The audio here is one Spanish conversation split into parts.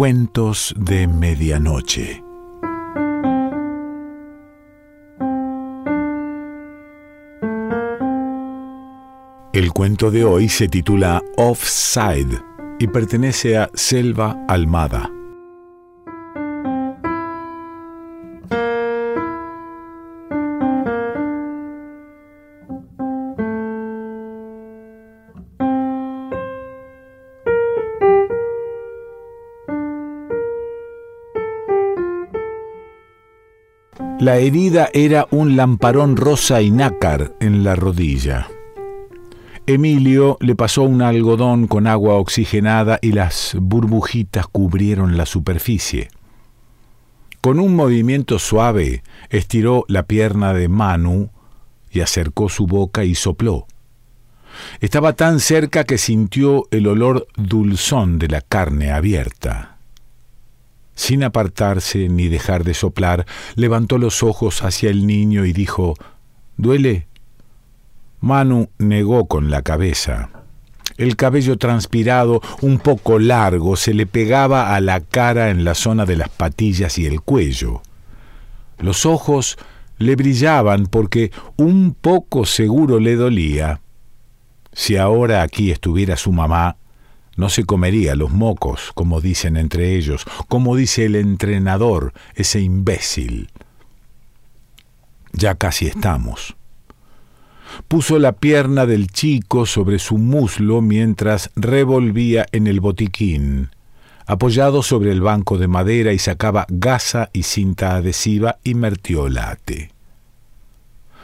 Cuentos de Medianoche. El cuento de hoy se titula Offside y pertenece a Selva Almada. La herida era un lamparón rosa y nácar en la rodilla. Emilio le pasó un algodón con agua oxigenada y las burbujitas cubrieron la superficie. Con un movimiento suave estiró la pierna de Manu y acercó su boca y sopló. Estaba tan cerca que sintió el olor dulzón de la carne abierta. Sin apartarse ni dejar de soplar, levantó los ojos hacia el niño y dijo, ¿Duele? Manu negó con la cabeza. El cabello transpirado, un poco largo, se le pegaba a la cara en la zona de las patillas y el cuello. Los ojos le brillaban porque un poco seguro le dolía. Si ahora aquí estuviera su mamá, no se comería los mocos, como dicen entre ellos, como dice el entrenador, ese imbécil. Ya casi estamos. Puso la pierna del chico sobre su muslo mientras revolvía en el botiquín, apoyado sobre el banco de madera y sacaba gasa y cinta adhesiva y mertiolate.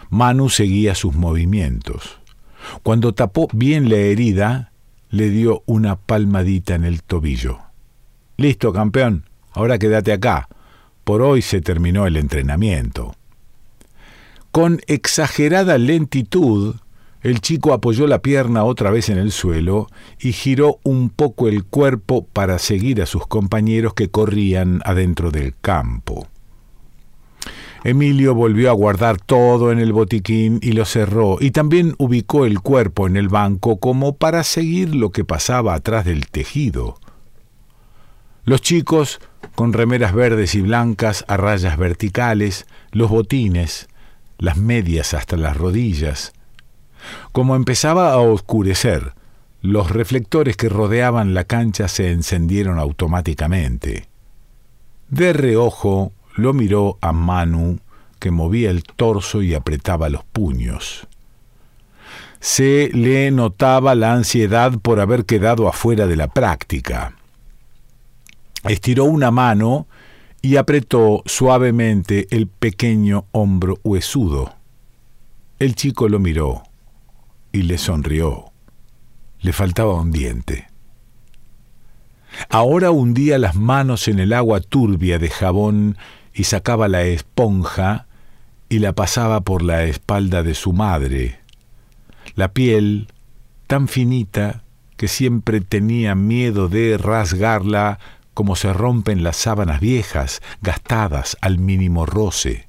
Manu seguía sus movimientos. Cuando tapó bien la herida, le dio una palmadita en el tobillo. Listo, campeón, ahora quédate acá. Por hoy se terminó el entrenamiento. Con exagerada lentitud, el chico apoyó la pierna otra vez en el suelo y giró un poco el cuerpo para seguir a sus compañeros que corrían adentro del campo. Emilio volvió a guardar todo en el botiquín y lo cerró, y también ubicó el cuerpo en el banco como para seguir lo que pasaba atrás del tejido. Los chicos, con remeras verdes y blancas a rayas verticales, los botines, las medias hasta las rodillas. Como empezaba a oscurecer, los reflectores que rodeaban la cancha se encendieron automáticamente. De reojo lo miró a Manu, que movía el torso y apretaba los puños. Se le notaba la ansiedad por haber quedado afuera de la práctica. Estiró una mano y apretó suavemente el pequeño hombro huesudo. El chico lo miró y le sonrió. Le faltaba un diente. Ahora hundía las manos en el agua turbia de jabón y sacaba la esponja y la pasaba por la espalda de su madre. La piel, tan finita que siempre tenía miedo de rasgarla como se rompen las sábanas viejas, gastadas al mínimo roce.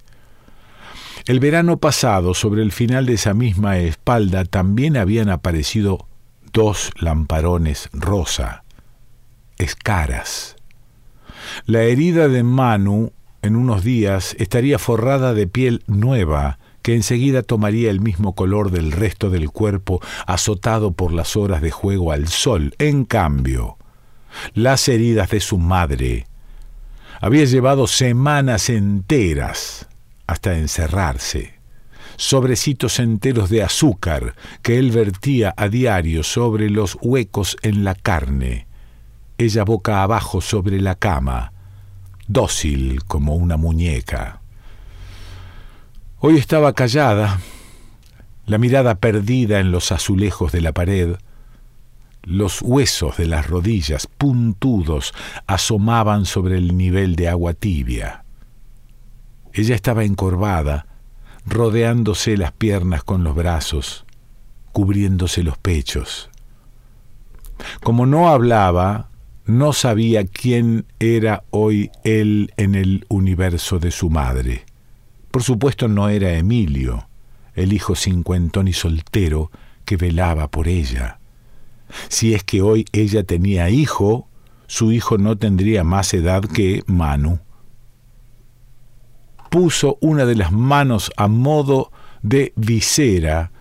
El verano pasado, sobre el final de esa misma espalda, también habían aparecido dos lamparones rosa, escaras. La herida de Manu en unos días estaría forrada de piel nueva, que enseguida tomaría el mismo color del resto del cuerpo azotado por las horas de juego al sol. En cambio, las heridas de su madre había llevado semanas enteras hasta encerrarse, sobrecitos enteros de azúcar que él vertía a diario sobre los huecos en la carne, ella boca abajo sobre la cama, dócil como una muñeca. Hoy estaba callada, la mirada perdida en los azulejos de la pared, los huesos de las rodillas puntudos asomaban sobre el nivel de agua tibia. Ella estaba encorvada, rodeándose las piernas con los brazos, cubriéndose los pechos. Como no hablaba, no sabía quién era hoy él en el universo de su madre. Por supuesto no era Emilio, el hijo cincuentón y soltero que velaba por ella. Si es que hoy ella tenía hijo, su hijo no tendría más edad que Manu. Puso una de las manos a modo de visera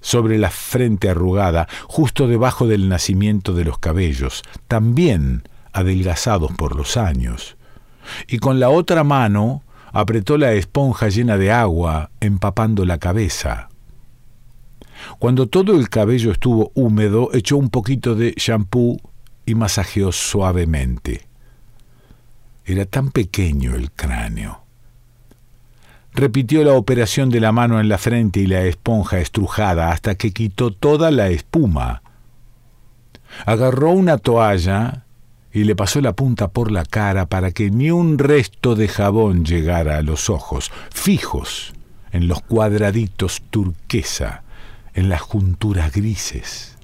sobre la frente arrugada, justo debajo del nacimiento de los cabellos, también adelgazados por los años, y con la otra mano apretó la esponja llena de agua, empapando la cabeza. Cuando todo el cabello estuvo húmedo, echó un poquito de champú y masajeó suavemente. Era tan pequeño el cráneo. Repitió la operación de la mano en la frente y la esponja estrujada hasta que quitó toda la espuma. Agarró una toalla y le pasó la punta por la cara para que ni un resto de jabón llegara a los ojos, fijos en los cuadraditos turquesa, en las junturas grises.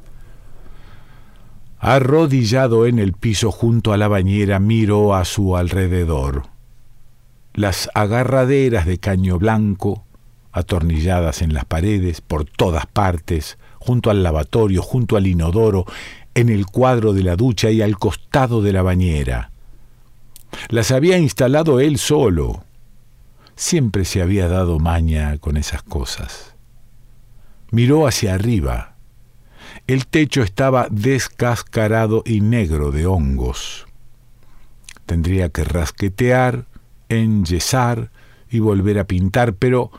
Arrodillado en el piso junto a la bañera, miró a su alrededor las agarraderas de caño blanco, atornilladas en las paredes, por todas partes, junto al lavatorio, junto al inodoro, en el cuadro de la ducha y al costado de la bañera. Las había instalado él solo. Siempre se había dado maña con esas cosas. Miró hacia arriba. El techo estaba descascarado y negro de hongos. Tendría que rasquetear, enyesar y volver a pintar, pero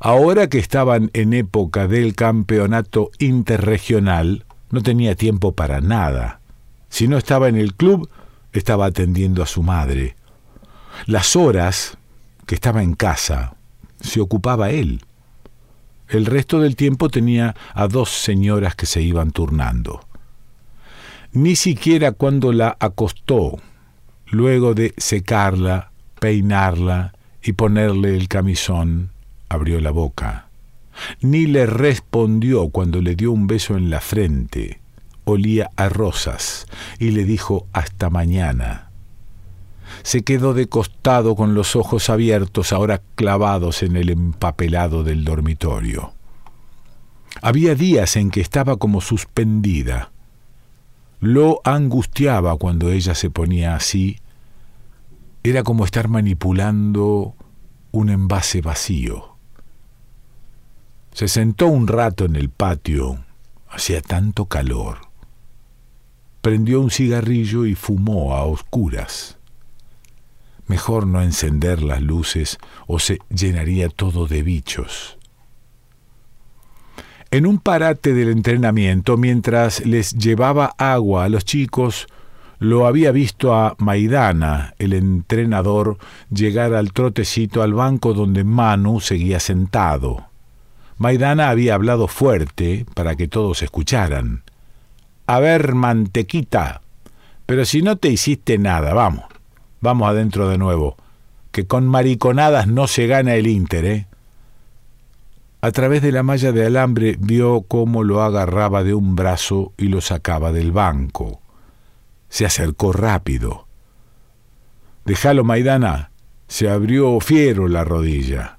ahora que estaban en época del campeonato interregional, no tenía tiempo para nada. Si no estaba en el club, estaba atendiendo a su madre. Las horas que estaba en casa, se ocupaba él. El resto del tiempo tenía a dos señoras que se iban turnando. Ni siquiera cuando la acostó, luego de secarla, peinarla y ponerle el camisón, abrió la boca. Ni le respondió cuando le dio un beso en la frente. Olía a rosas y le dijo hasta mañana. Se quedó de costado con los ojos abiertos, ahora clavados en el empapelado del dormitorio. Había días en que estaba como suspendida. Lo angustiaba cuando ella se ponía así era como estar manipulando un envase vacío. Se sentó un rato en el patio, hacía tanto calor. Prendió un cigarrillo y fumó a oscuras. Mejor no encender las luces o se llenaría todo de bichos. En un parate del entrenamiento, mientras les llevaba agua a los chicos, lo había visto a Maidana, el entrenador, llegar al trotecito al banco donde Manu seguía sentado. Maidana había hablado fuerte para que todos escucharan. A ver, mantequita, pero si no te hiciste nada, vamos, vamos adentro de nuevo, que con mariconadas no se gana el Inter, ¿eh? A través de la malla de alambre vio cómo lo agarraba de un brazo y lo sacaba del banco se acercó rápido. Déjalo, Maidana. Se abrió fiero la rodilla.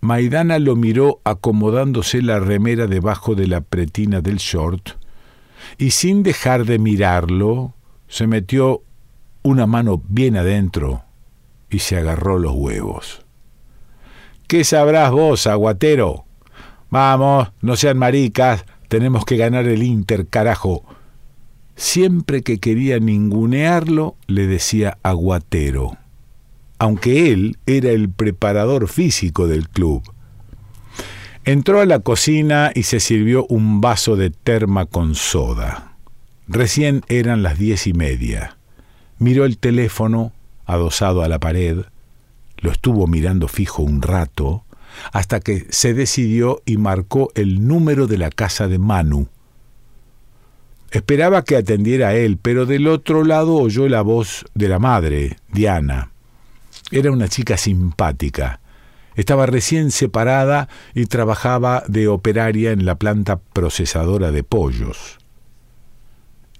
Maidana lo miró acomodándose la remera debajo de la pretina del short y sin dejar de mirarlo, se metió una mano bien adentro y se agarró los huevos. ¿Qué sabrás vos, aguatero? Vamos, no sean maricas, tenemos que ganar el Inter, carajo. Siempre que quería ningunearlo, le decía aguatero, aunque él era el preparador físico del club. Entró a la cocina y se sirvió un vaso de terma con soda. Recién eran las diez y media. Miró el teléfono, adosado a la pared, lo estuvo mirando fijo un rato, hasta que se decidió y marcó el número de la casa de Manu, Esperaba que atendiera a él, pero del otro lado oyó la voz de la madre, Diana. Era una chica simpática. Estaba recién separada y trabajaba de operaria en la planta procesadora de pollos.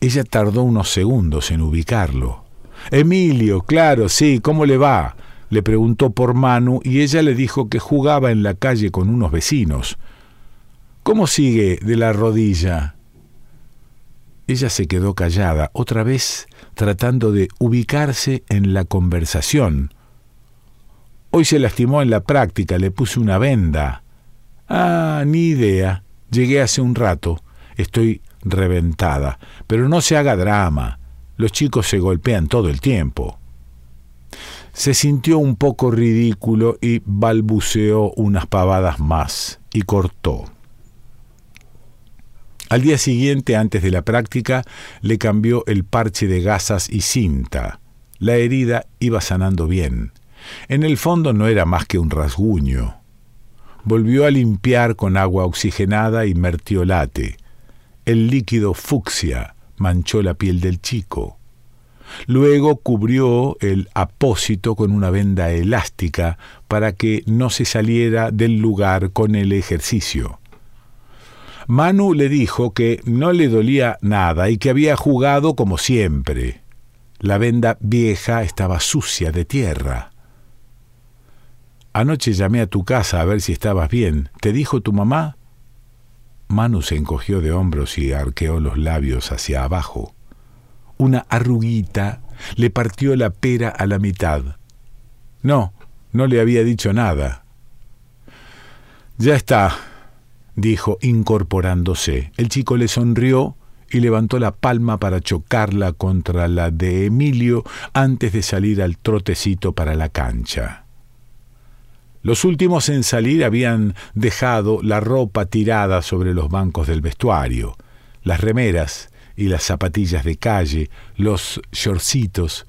Ella tardó unos segundos en ubicarlo. Emilio, claro, sí, ¿cómo le va? le preguntó por Manu y ella le dijo que jugaba en la calle con unos vecinos. ¿Cómo sigue de la rodilla? Ella se quedó callada, otra vez tratando de ubicarse en la conversación. Hoy se lastimó en la práctica, le puse una venda. Ah, ni idea. Llegué hace un rato. Estoy reventada. Pero no se haga drama. Los chicos se golpean todo el tiempo. Se sintió un poco ridículo y balbuceó unas pavadas más y cortó. Al día siguiente, antes de la práctica, le cambió el parche de gasas y cinta. La herida iba sanando bien. En el fondo no era más que un rasguño. Volvió a limpiar con agua oxigenada y mertiolate. El líquido fucsia manchó la piel del chico. Luego cubrió el apósito con una venda elástica para que no se saliera del lugar con el ejercicio. Manu le dijo que no le dolía nada y que había jugado como siempre. La venda vieja estaba sucia de tierra. Anoche llamé a tu casa a ver si estabas bien. ¿Te dijo tu mamá? Manu se encogió de hombros y arqueó los labios hacia abajo. Una arruguita le partió la pera a la mitad. No, no le había dicho nada. Ya está, dijo incorporándose. El chico le sonrió y levantó la palma para chocarla contra la de Emilio antes de salir al trotecito para la cancha. Los últimos en salir habían dejado la ropa tirada sobre los bancos del vestuario, las remeras y las zapatillas de calle, los shortcitos.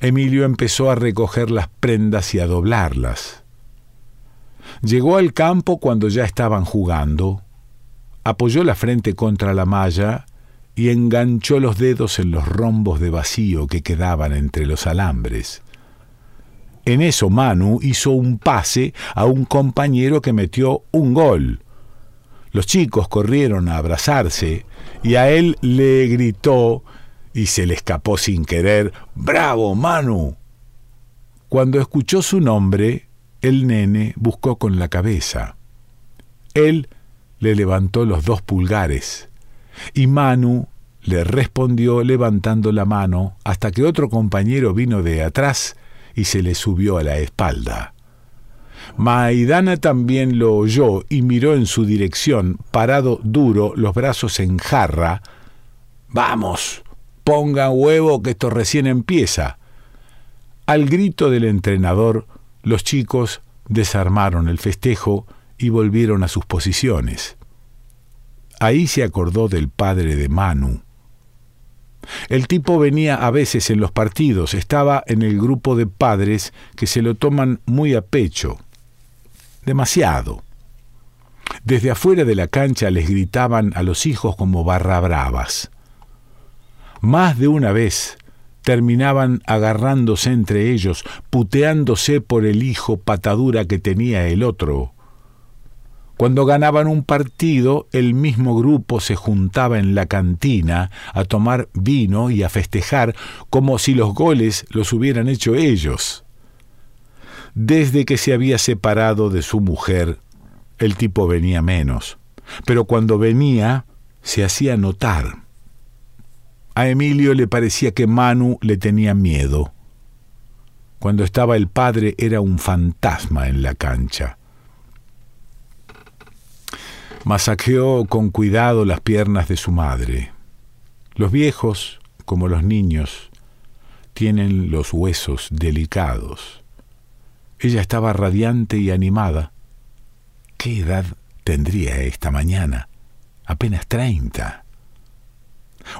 Emilio empezó a recoger las prendas y a doblarlas. Llegó al campo cuando ya estaban jugando, apoyó la frente contra la malla y enganchó los dedos en los rombos de vacío que quedaban entre los alambres. En eso Manu hizo un pase a un compañero que metió un gol. Los chicos corrieron a abrazarse y a él le gritó y se le escapó sin querer, ¡Bravo, Manu! Cuando escuchó su nombre, el nene buscó con la cabeza. Él le levantó los dos pulgares y Manu le respondió levantando la mano hasta que otro compañero vino de atrás y se le subió a la espalda. Maidana también lo oyó y miró en su dirección, parado duro, los brazos en jarra. Vamos, ponga huevo que esto recién empieza. Al grito del entrenador, los chicos desarmaron el festejo y volvieron a sus posiciones. Ahí se acordó del padre de Manu. El tipo venía a veces en los partidos, estaba en el grupo de padres que se lo toman muy a pecho. Demasiado. Desde afuera de la cancha les gritaban a los hijos como barra bravas. Más de una vez terminaban agarrándose entre ellos, puteándose por el hijo patadura que tenía el otro. Cuando ganaban un partido, el mismo grupo se juntaba en la cantina a tomar vino y a festejar como si los goles los hubieran hecho ellos. Desde que se había separado de su mujer, el tipo venía menos, pero cuando venía se hacía notar. A Emilio le parecía que Manu le tenía miedo. Cuando estaba el padre era un fantasma en la cancha. Masajeó con cuidado las piernas de su madre. Los viejos, como los niños, tienen los huesos delicados. Ella estaba radiante y animada. ¿Qué edad tendría esta mañana? Apenas treinta.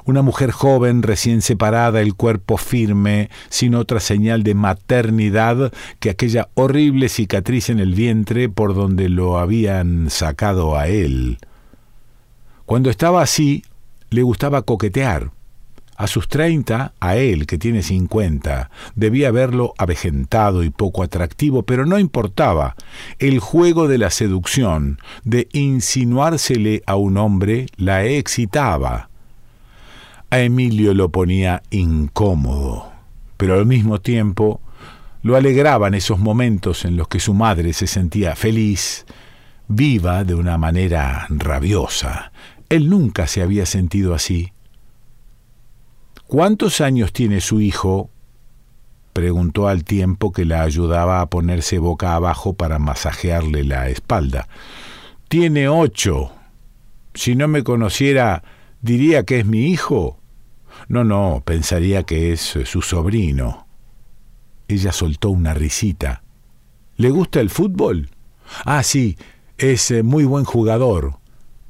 Una mujer joven, recién separada, el cuerpo firme, sin otra señal de maternidad que aquella horrible cicatriz en el vientre por donde lo habían sacado a él. Cuando estaba así, le gustaba coquetear. A sus treinta, a él, que tiene cincuenta, debía verlo avejentado y poco atractivo, pero no importaba. El juego de la seducción, de insinuársele a un hombre, la excitaba. A Emilio lo ponía incómodo, pero al mismo tiempo lo alegraban esos momentos en los que su madre se sentía feliz, viva de una manera rabiosa. Él nunca se había sentido así. ¿Cuántos años tiene su hijo? preguntó al tiempo que la ayudaba a ponerse boca abajo para masajearle la espalda. Tiene ocho. Si no me conociera, diría que es mi hijo. No, no, pensaría que es su sobrino. Ella soltó una risita. ¿Le gusta el fútbol? Ah, sí, es eh, muy buen jugador.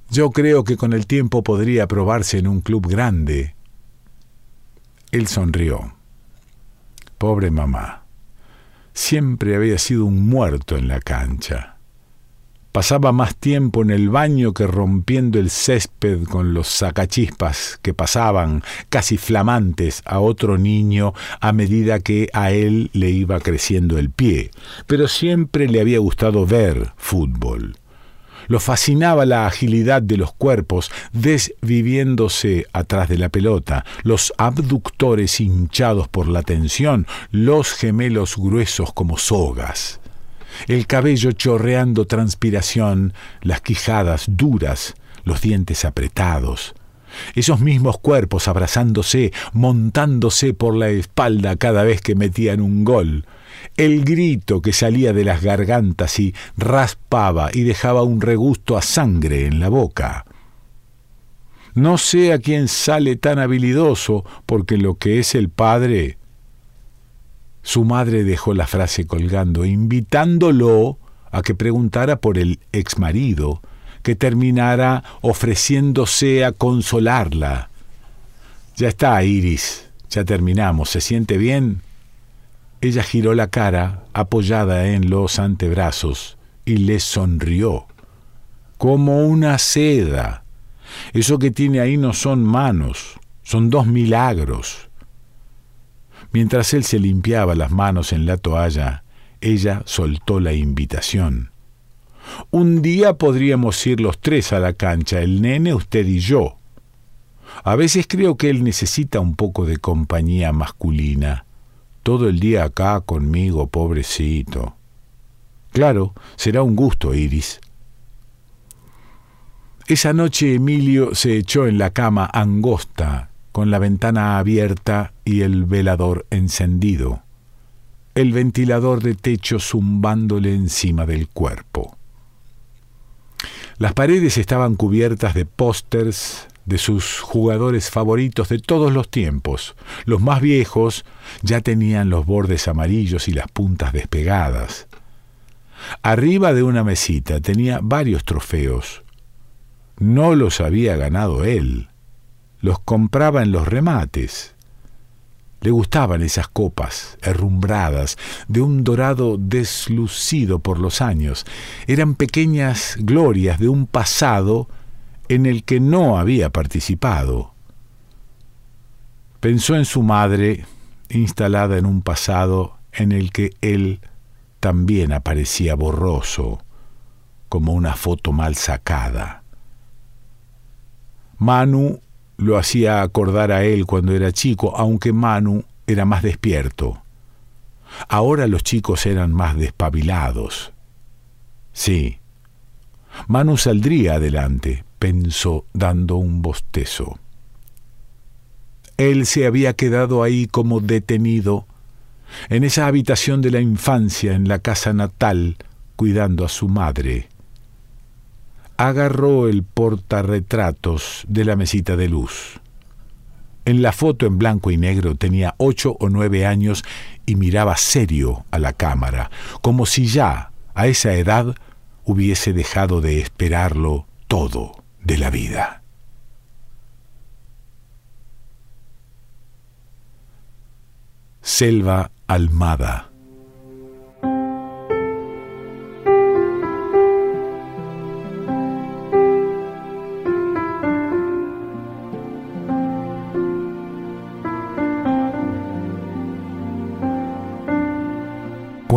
Yo creo que con el tiempo podría probarse en un club grande. Él sonrió. Pobre mamá. Siempre había sido un muerto en la cancha. Pasaba más tiempo en el baño que rompiendo el césped con los sacachispas que pasaban, casi flamantes, a otro niño a medida que a él le iba creciendo el pie. Pero siempre le había gustado ver fútbol. Lo fascinaba la agilidad de los cuerpos desviviéndose atrás de la pelota, los abductores hinchados por la tensión, los gemelos gruesos como sogas, el cabello chorreando transpiración, las quijadas duras, los dientes apretados, esos mismos cuerpos abrazándose, montándose por la espalda cada vez que metían un gol, el grito que salía de las gargantas y raspaba y dejaba un regusto a sangre en la boca. No sé a quién sale tan habilidoso, porque lo que es el padre... Su madre dejó la frase colgando, invitándolo a que preguntara por el exmarido, que terminara ofreciéndose a consolarla. Ya está, Iris, ya terminamos. ¿Se siente bien? Ella giró la cara, apoyada en los antebrazos, y le sonrió, como una seda. Eso que tiene ahí no son manos, son dos milagros. Mientras él se limpiaba las manos en la toalla, ella soltó la invitación. Un día podríamos ir los tres a la cancha, el nene, usted y yo. A veces creo que él necesita un poco de compañía masculina todo el día acá conmigo, pobrecito. Claro, será un gusto, Iris. Esa noche Emilio se echó en la cama angosta, con la ventana abierta y el velador encendido, el ventilador de techo zumbándole encima del cuerpo. Las paredes estaban cubiertas de pósters, de sus jugadores favoritos de todos los tiempos. Los más viejos ya tenían los bordes amarillos y las puntas despegadas. Arriba de una mesita tenía varios trofeos. No los había ganado él. Los compraba en los remates. Le gustaban esas copas herrumbradas, de un dorado deslucido por los años. Eran pequeñas glorias de un pasado en el que no había participado. Pensó en su madre, instalada en un pasado en el que él también aparecía borroso, como una foto mal sacada. Manu lo hacía acordar a él cuando era chico, aunque Manu era más despierto. Ahora los chicos eran más despabilados. Sí, Manu saldría adelante, pensó dando un bostezo. Él se había quedado ahí como detenido, en esa habitación de la infancia, en la casa natal, cuidando a su madre. Agarró el portarretratos de la mesita de luz. En la foto en blanco y negro tenía ocho o nueve años y miraba serio a la cámara, como si ya, a esa edad, hubiese dejado de esperarlo todo de la vida. Selva Almada